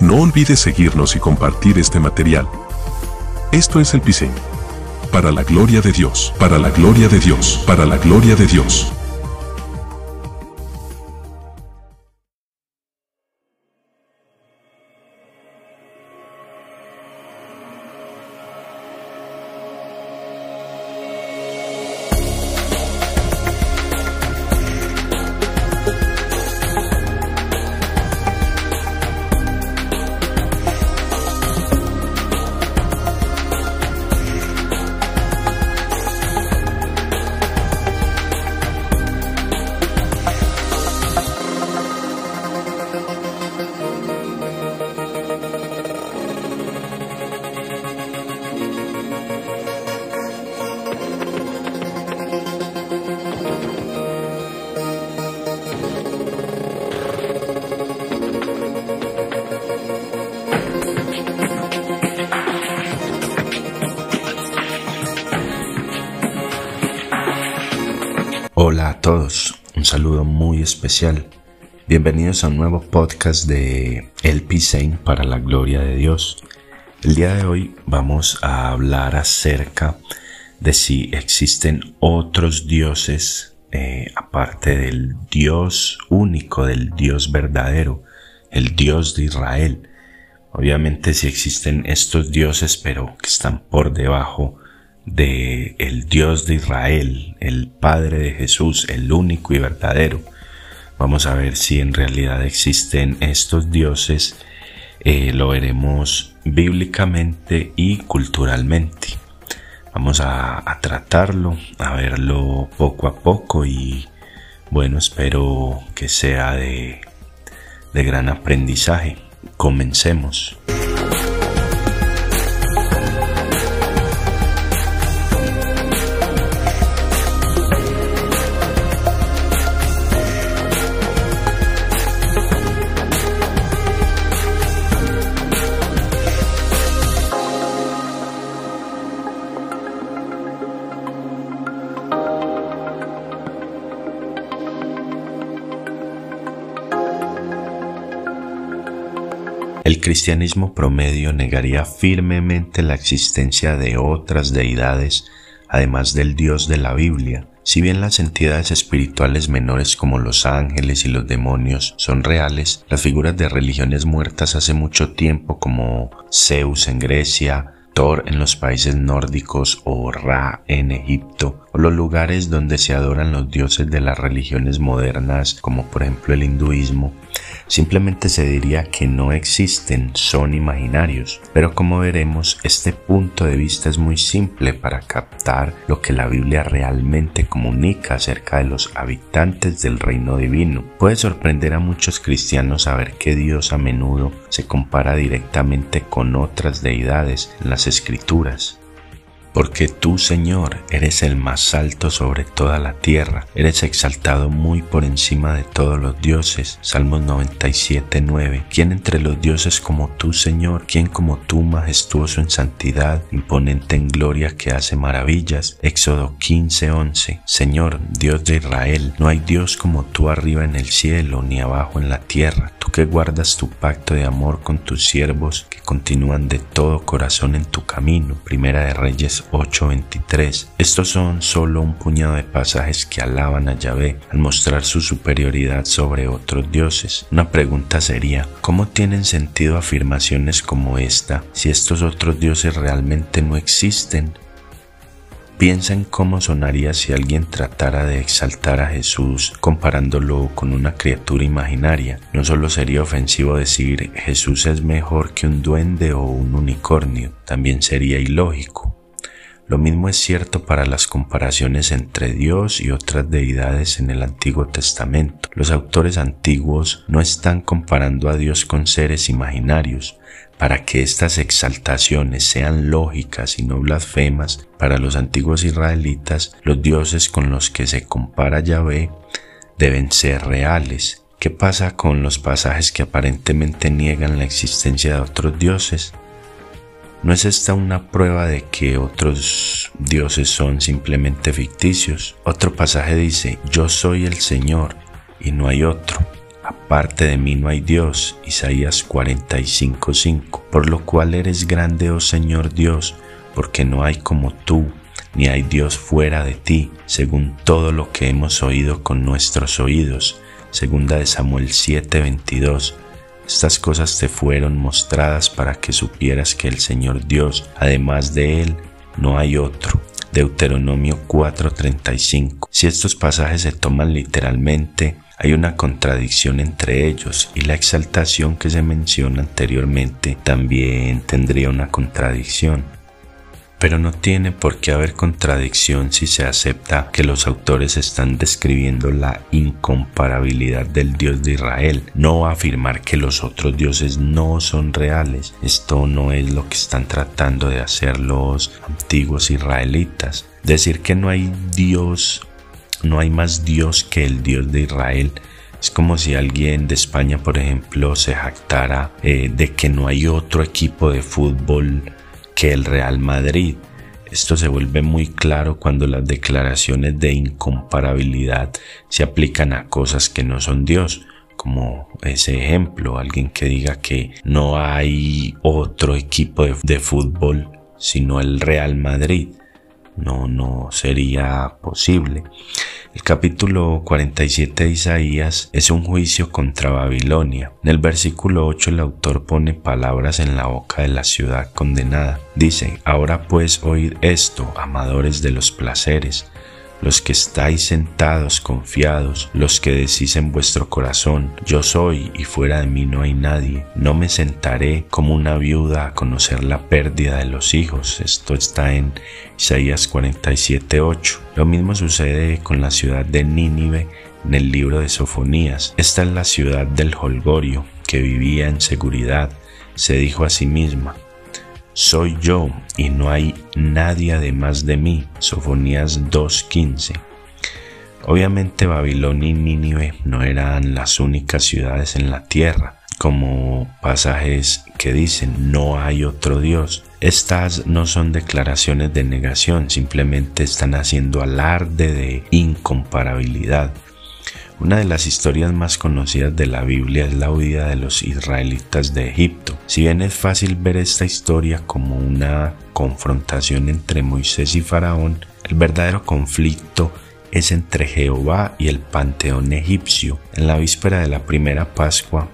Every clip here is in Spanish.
No olvides seguirnos y compartir este material. Esto es el Pisen. Para la gloria de Dios, para la gloria de Dios, para la gloria de Dios. Especial. Bienvenidos a un nuevo podcast de El Pisein para la gloria de Dios. El día de hoy vamos a hablar acerca de si existen otros dioses eh, aparte del Dios único, del Dios verdadero, el Dios de Israel. Obviamente si existen estos dioses pero que están por debajo de el Dios de Israel, el Padre de Jesús, el único y verdadero. Vamos a ver si en realidad existen estos dioses. Eh, lo veremos bíblicamente y culturalmente. Vamos a, tratarlo, a verlo poco a poco y bueno, espero que sea de, de gran aprendizaje. Comencemos. El cristianismo promedio negaría firmemente la existencia de otras deidades además del Dios de la Biblia. Si bien las entidades espirituales menores como los ángeles y los demonios son reales, las figuras de religiones muertas hace mucho tiempo como Zeus en Grecia, Thor en los países nórdicos o Ra en Egipto, los lugares donde se adoran los dioses de las religiones modernas como por ejemplo el hinduismo, Simplemente se diría que no existen, son imaginarios. Pero como veremos, este punto de vista es muy simple para captar lo que la Biblia realmente comunica acerca de los habitantes del reino divino. Puede sorprender a muchos cristianos saber que Dios a menudo se compara directamente con otras deidades en las escrituras porque tú, Señor, eres el más alto sobre toda la tierra, eres exaltado muy por encima de todos los dioses. Salmos 97, 9. ¿Quién entre los dioses como tú, Señor? ¿Quién como tú, majestuoso en santidad, imponente en gloria que hace maravillas? Éxodo 15, 11. Señor, Dios de Israel, no hay Dios como tú arriba en el cielo ni abajo en la tierra. Que guardas tu pacto de amor con tus siervos que continúan de todo corazón en tu camino. Primera de Reyes 8:23. Estos son solo un puñado de pasajes que alaban a Yahvé al mostrar su superioridad sobre otros dioses. Una pregunta sería, ¿cómo tienen sentido afirmaciones como esta si estos otros dioses realmente no existen? Piensa en cómo sonaría si alguien tratara de exaltar a Jesús comparándolo con una criatura imaginaria. No solo sería ofensivo decir Jesús es mejor que un duende o un unicornio, también sería ilógico. Lo mismo es cierto para las comparaciones entre Dios y otras deidades en el Antiguo Testamento. Los autores antiguos no están comparando a Dios con seres imaginarios. Para que estas exaltaciones sean lógicas y no blasfemas para los antiguos israelitas, los dioses con los que se compara Yahvé deben ser reales. ¿Qué pasa con los pasajes que aparentemente niegan la existencia de otros dioses? ¿No es esta una prueba de que otros dioses son simplemente ficticios? Otro pasaje dice, yo soy el Señor y no hay otro. Aparte de mí no hay Dios, Isaías 45:5, por lo cual eres grande, oh Señor Dios, porque no hay como tú, ni hay Dios fuera de ti, según todo lo que hemos oído con nuestros oídos. Segunda de Samuel 7:22. Estas cosas te fueron mostradas para que supieras que el Señor Dios, además de Él, no hay otro. Deuteronomio 4:35. Si estos pasajes se toman literalmente, hay una contradicción entre ellos y la exaltación que se menciona anteriormente también tendría una contradicción. Pero no tiene por qué haber contradicción si se acepta que los autores están describiendo la incomparabilidad del Dios de Israel, no afirmar que los otros dioses no son reales. Esto no es lo que están tratando de hacer los antiguos israelitas. Decir que no hay Dios, no hay más Dios que el Dios de Israel es como si alguien de España, por ejemplo, se jactara eh, de que no hay otro equipo de fútbol que el Real Madrid. Esto se vuelve muy claro cuando las declaraciones de incomparabilidad se aplican a cosas que no son Dios, como ese ejemplo, alguien que diga que no hay otro equipo de, de fútbol sino el Real Madrid no, no sería posible. El capítulo 47 de Isaías es un juicio contra Babilonia. En el versículo 8 el autor pone palabras en la boca de la ciudad condenada. Dice, ahora pues oíd esto, amadores de los placeres los que estáis sentados confiados, los que decís en vuestro corazón, yo soy y fuera de mí no hay nadie, no me sentaré como una viuda a conocer la pérdida de los hijos. Esto está en Isaías 47:8. Lo mismo sucede con la ciudad de Nínive en el libro de Sofonías. Esta es la ciudad del holgorio que vivía en seguridad. Se dijo a sí misma, soy yo y no hay nadie además de mí. Sofonías 2.15. Obviamente Babilonia y Nínive no eran las únicas ciudades en la tierra, como pasajes que dicen no hay otro Dios. Estas no son declaraciones de negación, simplemente están haciendo alarde de incomparabilidad. Una de las historias más conocidas de la Biblia es la huida de los israelitas de Egipto. Si bien es fácil ver esta historia como una confrontación entre Moisés y Faraón, el verdadero conflicto es entre Jehová y el panteón egipcio. En la víspera de la primera Pascua,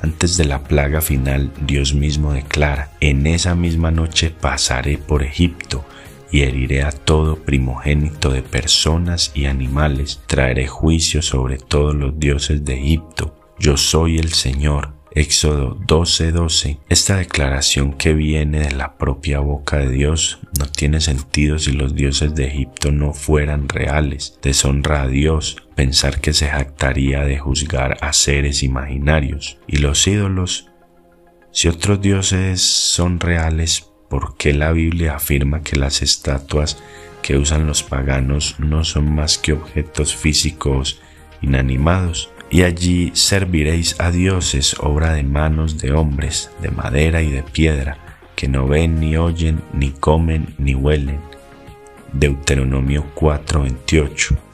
antes de la plaga final, Dios mismo declara, en esa misma noche pasaré por Egipto y heriré a todo primogénito de personas y animales, traeré juicio sobre todos los dioses de Egipto. Yo soy el Señor. Éxodo 12:12. Esta declaración que viene de la propia boca de Dios no tiene sentido si los dioses de Egipto no fueran reales. Deshonra a Dios pensar que se jactaría de juzgar a seres imaginarios. Y los ídolos, si otros dioses son reales, ¿Por qué la Biblia afirma que las estatuas que usan los paganos no son más que objetos físicos inanimados? Y allí serviréis a dioses, obra de manos de hombres, de madera y de piedra, que no ven ni oyen, ni comen, ni huelen. Deuteronomio 4:28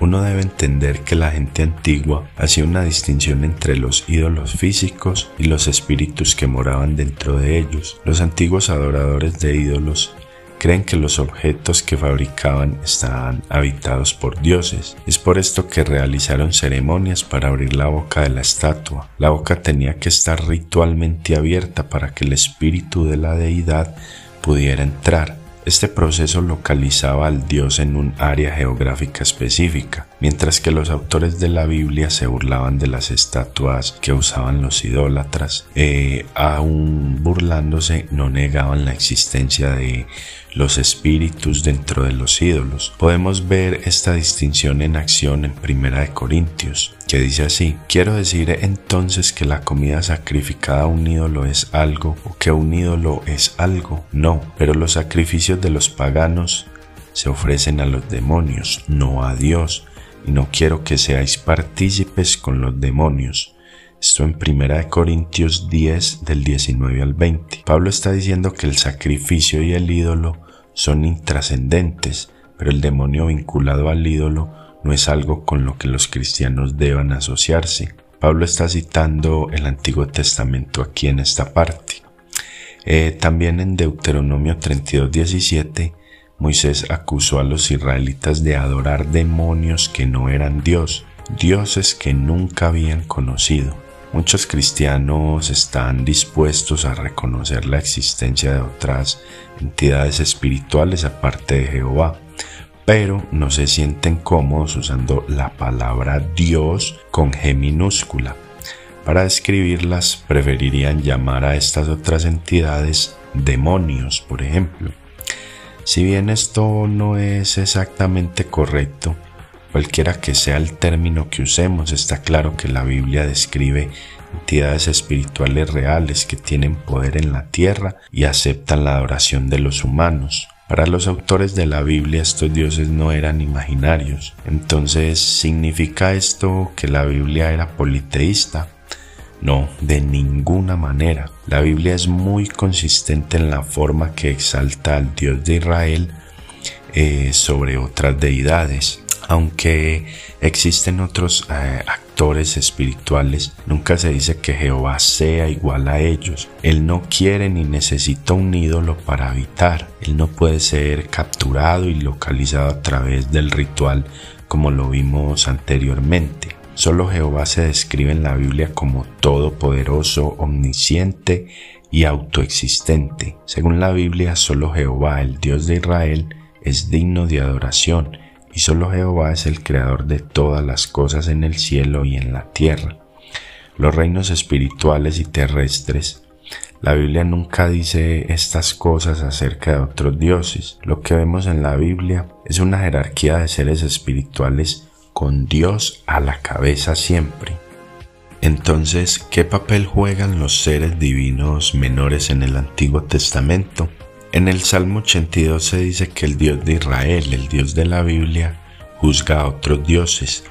uno debe entender que la gente antigua hacía una distinción entre los ídolos físicos y los espíritus que moraban dentro de ellos. Los antiguos adoradores de ídolos creen que los objetos que fabricaban estaban habitados por dioses. Es por esto que realizaron ceremonias para abrir la boca de la estatua. La boca tenía que estar ritualmente abierta para que el espíritu de la deidad pudiera entrar. Este proceso localizaba al dios en un área geográfica específica, mientras que los autores de la Biblia se burlaban de las estatuas que usaban los idólatras, eh, aún burlándose no negaban la existencia de los espíritus dentro de los ídolos. Podemos ver esta distinción en acción en Primera de Corintios que dice así, quiero decir entonces que la comida sacrificada a un ídolo es algo o que un ídolo es algo. No, pero los sacrificios de los paganos se ofrecen a los demonios, no a Dios, y no quiero que seáis partícipes con los demonios. Esto en 1 Corintios 10 del 19 al 20. Pablo está diciendo que el sacrificio y el ídolo son intrascendentes, pero el demonio vinculado al ídolo no es algo con lo que los cristianos deban asociarse. Pablo está citando el Antiguo Testamento aquí en esta parte. Eh, también en Deuteronomio 32, 17, Moisés acusó a los israelitas de adorar demonios que no eran Dios, dioses que nunca habían conocido. Muchos cristianos están dispuestos a reconocer la existencia de otras entidades espirituales aparte de Jehová, pero no se sienten cómodos usando la palabra Dios con G minúscula. Para describirlas preferirían llamar a estas otras entidades demonios, por ejemplo. Si bien esto no es exactamente correcto, cualquiera que sea el término que usemos, está claro que la Biblia describe entidades espirituales reales que tienen poder en la tierra y aceptan la adoración de los humanos. Para los autores de la Biblia estos dioses no eran imaginarios. Entonces, ¿significa esto que la Biblia era politeísta? No, de ninguna manera. La Biblia es muy consistente en la forma que exalta al Dios de Israel eh, sobre otras deidades. Aunque existen otros eh, actores espirituales, nunca se dice que Jehová sea igual a ellos. Él no quiere ni necesita un ídolo para habitar. Él no puede ser capturado y localizado a través del ritual como lo vimos anteriormente. Solo Jehová se describe en la Biblia como todopoderoso, omnisciente y autoexistente. Según la Biblia, solo Jehová, el Dios de Israel, es digno de adoración y solo Jehová es el creador de todas las cosas en el cielo y en la tierra. Los reinos espirituales y terrestres. La Biblia nunca dice estas cosas acerca de otros dioses. Lo que vemos en la Biblia es una jerarquía de seres espirituales con Dios a la cabeza siempre. Entonces, ¿qué papel juegan los seres divinos menores en el Antiguo Testamento? En el Salmo 82 se dice que el Dios de Israel, el Dios de la Biblia, juzga a otros dioses.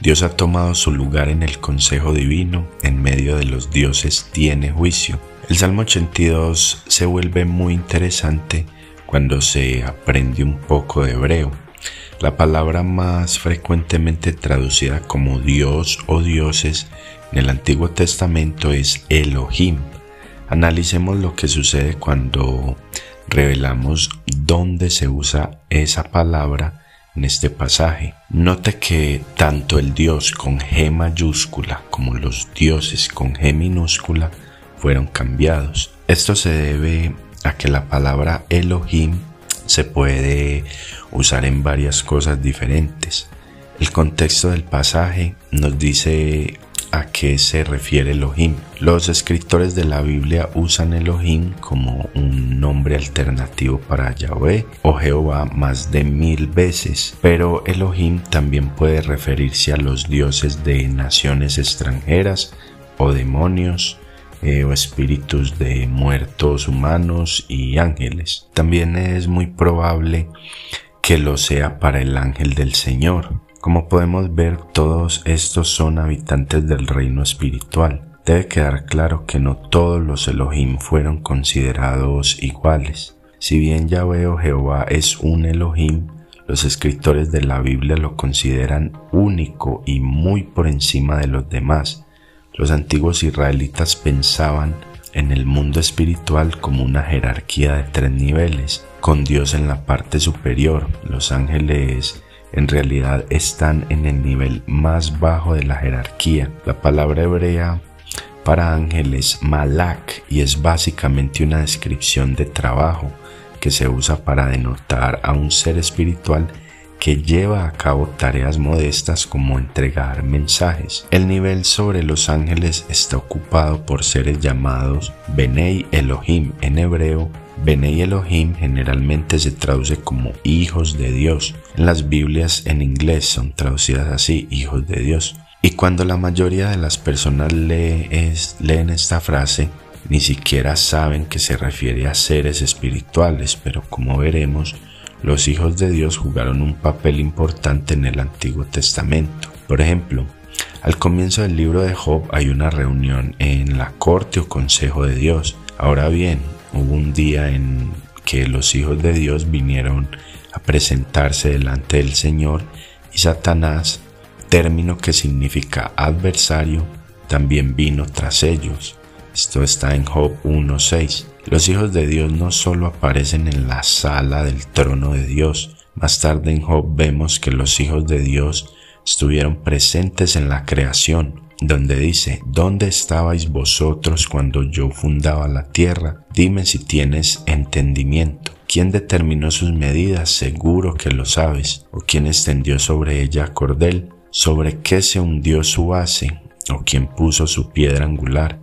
Dios ha tomado su lugar en el consejo divino, en medio de los dioses tiene juicio. El Salmo 82 se vuelve muy interesante cuando se aprende un poco de hebreo. La palabra más frecuentemente traducida como Dios o dioses en el Antiguo Testamento es Elohim. Analicemos lo que sucede cuando revelamos dónde se usa esa palabra en este pasaje. Note que tanto el Dios con G mayúscula como los dioses con G minúscula fueron cambiados. Esto se debe a que la palabra Elohim se puede usar en varias cosas diferentes. El contexto del pasaje nos dice a qué se refiere Elohim. Los escritores de la Biblia usan Elohim como un nombre alternativo para Yahweh o Jehová más de mil veces, pero Elohim también puede referirse a los dioses de naciones extranjeras o demonios eh, o espíritus de muertos humanos y ángeles. También es muy probable que lo sea para el ángel del Señor, como podemos ver, todos estos son habitantes del reino espiritual. Debe quedar claro que no todos los Elohim fueron considerados iguales. Si bien Yahweh o Jehová es un Elohim, los escritores de la Biblia lo consideran único y muy por encima de los demás. Los antiguos israelitas pensaban en el mundo espiritual como una jerarquía de tres niveles, con Dios en la parte superior, los ángeles en realidad están en el nivel más bajo de la jerarquía. La palabra hebrea para ángel es malak y es básicamente una descripción de trabajo que se usa para denotar a un ser espiritual que lleva a cabo tareas modestas como entregar mensajes. El nivel sobre los ángeles está ocupado por seres llamados Benei Elohim en hebreo Bene Elohim generalmente se traduce como hijos de Dios. Las Biblias en inglés son traducidas así, hijos de Dios. Y cuando la mayoría de las personas leen esta frase, ni siquiera saben que se refiere a seres espirituales, pero como veremos, los hijos de Dios jugaron un papel importante en el Antiguo Testamento. Por ejemplo, al comienzo del libro de Job hay una reunión en la corte o consejo de Dios. Ahora bien, hubo un día en que los hijos de Dios vinieron a presentarse delante del Señor Y Satanás, término que significa adversario, también vino tras ellos. Esto está en Job 1.6. Los hijos de Dios no solo aparecen en la sala del trono de Dios, más tarde en Job vemos que los hijos de Dios estuvieron presentes en la creación, donde dice, ¿dónde estabais vosotros cuando yo fundaba la tierra? Dime si tienes entendimiento. ¿Quién determinó sus medidas? Seguro que lo sabes. ¿O quién extendió sobre ella cordel? ¿Sobre qué se hundió su base? ¿O quién puso su piedra angular?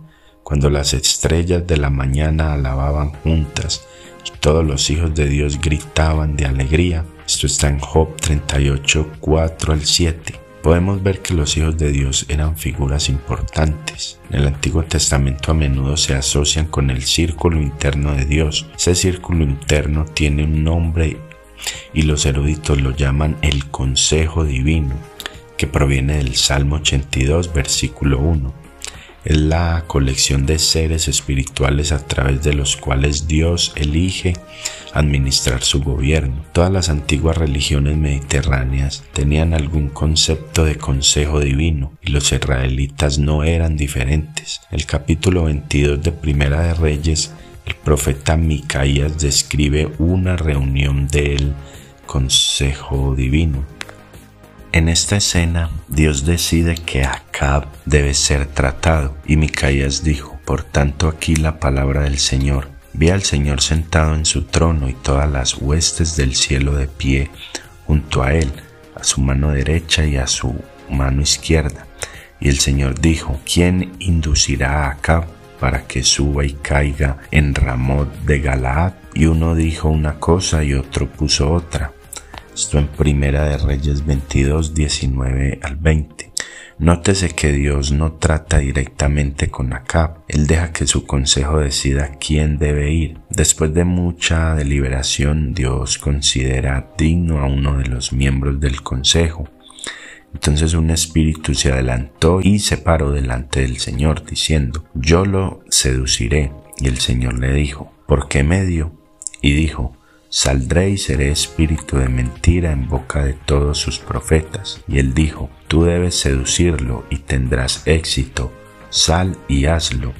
Cuando las estrellas de la mañana alababan juntas y todos los hijos de Dios gritaban de alegría. Esto está en Job 38, 4 al 7 podemos ver que los hijos de Dios eran figuras importantes. En el Antiguo Testamento a menudo se asocian con el círculo interno de Dios. Ese círculo interno tiene un nombre y los eruditos lo llaman el Consejo Divino, que proviene del Salmo 82, versículo 1 es la colección de seres espirituales a través de los cuales Dios elige administrar su gobierno. Todas las antiguas religiones mediterráneas tenían algún concepto de consejo divino y los israelitas no eran diferentes. El capítulo 22 de Primera de Reyes, el profeta Micaías describe una reunión del consejo divino en esta escena, Dios decide que Acab debe ser tratado y Micaías dijo, por tanto aquí la palabra del Señor. Vi al Señor sentado en su trono y todas las huestes del cielo de pie junto a él, a su mano derecha y a su mano izquierda. Y el Señor dijo, ¿quién inducirá a Acab para que suba y caiga en Ramot de Galaad? Y uno dijo una cosa y otro puso otra. Esto en Primera de Reyes 22, 19 al 20. Nótese que Dios no trata directamente con Acab, Él deja que su consejo decida quién debe ir. Después de mucha deliberación, Dios considera digno a uno de los miembros del consejo. Entonces un espíritu se adelantó y se paró delante del Señor, diciendo, Yo lo seduciré. Y el Señor le dijo, ¿por qué medio? Y dijo, Saldré y seré espíritu de mentira en boca de todos sus profetas. Y él dijo, tú debes seducirlo y tendrás éxito, sal y hazlo.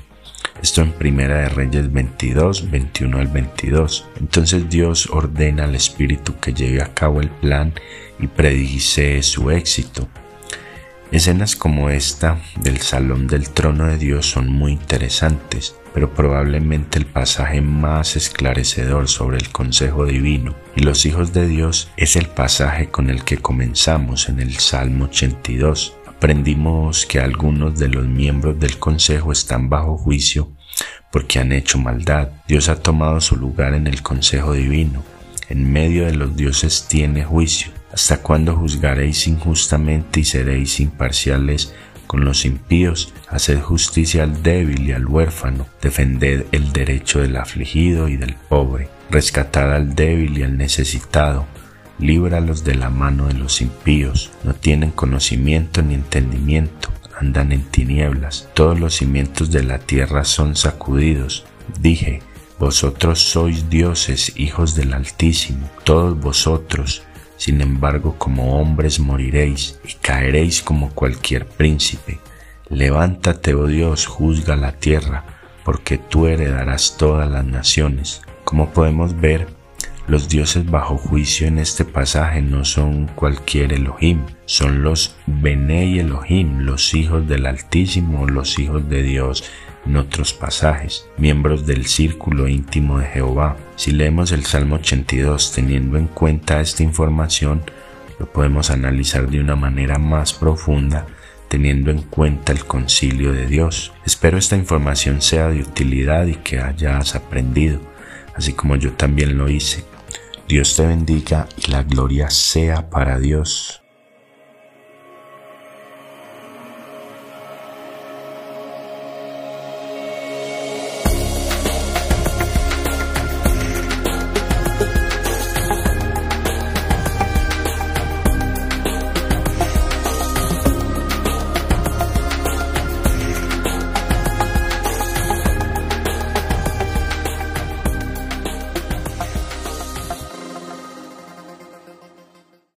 Esto en Primera de Reyes 22, 21 al 22. Entonces Dios ordena al espíritu que lleve a cabo el plan y predice su éxito. Escenas como esta del salón del trono de Dios son muy interesantes, pero probablemente el pasaje más esclarecedor sobre el consejo divino y los hijos de Dios es el pasaje con el que comenzamos en el Salmo 82. Aprendimos que algunos de los miembros del consejo están bajo juicio porque han hecho maldad. Dios ha tomado su lugar en el consejo divino. En medio de los dioses tiene juicio ¿Hasta cuándo juzgaréis injustamente y seréis imparciales con los impíos? Haced justicia al débil y al huérfano, defended el derecho del afligido y del pobre, rescatad al débil y al necesitado, líbralos de la mano de los impíos, no tienen conocimiento ni entendimiento, andan en tinieblas, todos los cimientos de la tierra son sacudidos. Dije, vosotros sois dioses, hijos del Altísimo, todos vosotros, sin embargo, como hombres moriréis y caeréis como cualquier príncipe. Levántate, oh Dios, juzga la tierra, porque tú heredarás todas las naciones. Como podemos ver, los dioses bajo juicio en este pasaje no son cualquier Elohim, son los Benei Elohim, los hijos del Altísimo, los hijos de Dios otros pasajes, miembros del círculo íntimo de Jehová. Si leemos el Salmo 82 teniendo en cuenta esta información, lo podemos analizar de una manera más profunda teniendo en cuenta el concilio de Dios. Espero esta información sea de utilidad y que hayas aprendido, así como yo también lo hice. Dios te bendiga y la gloria sea para Dios.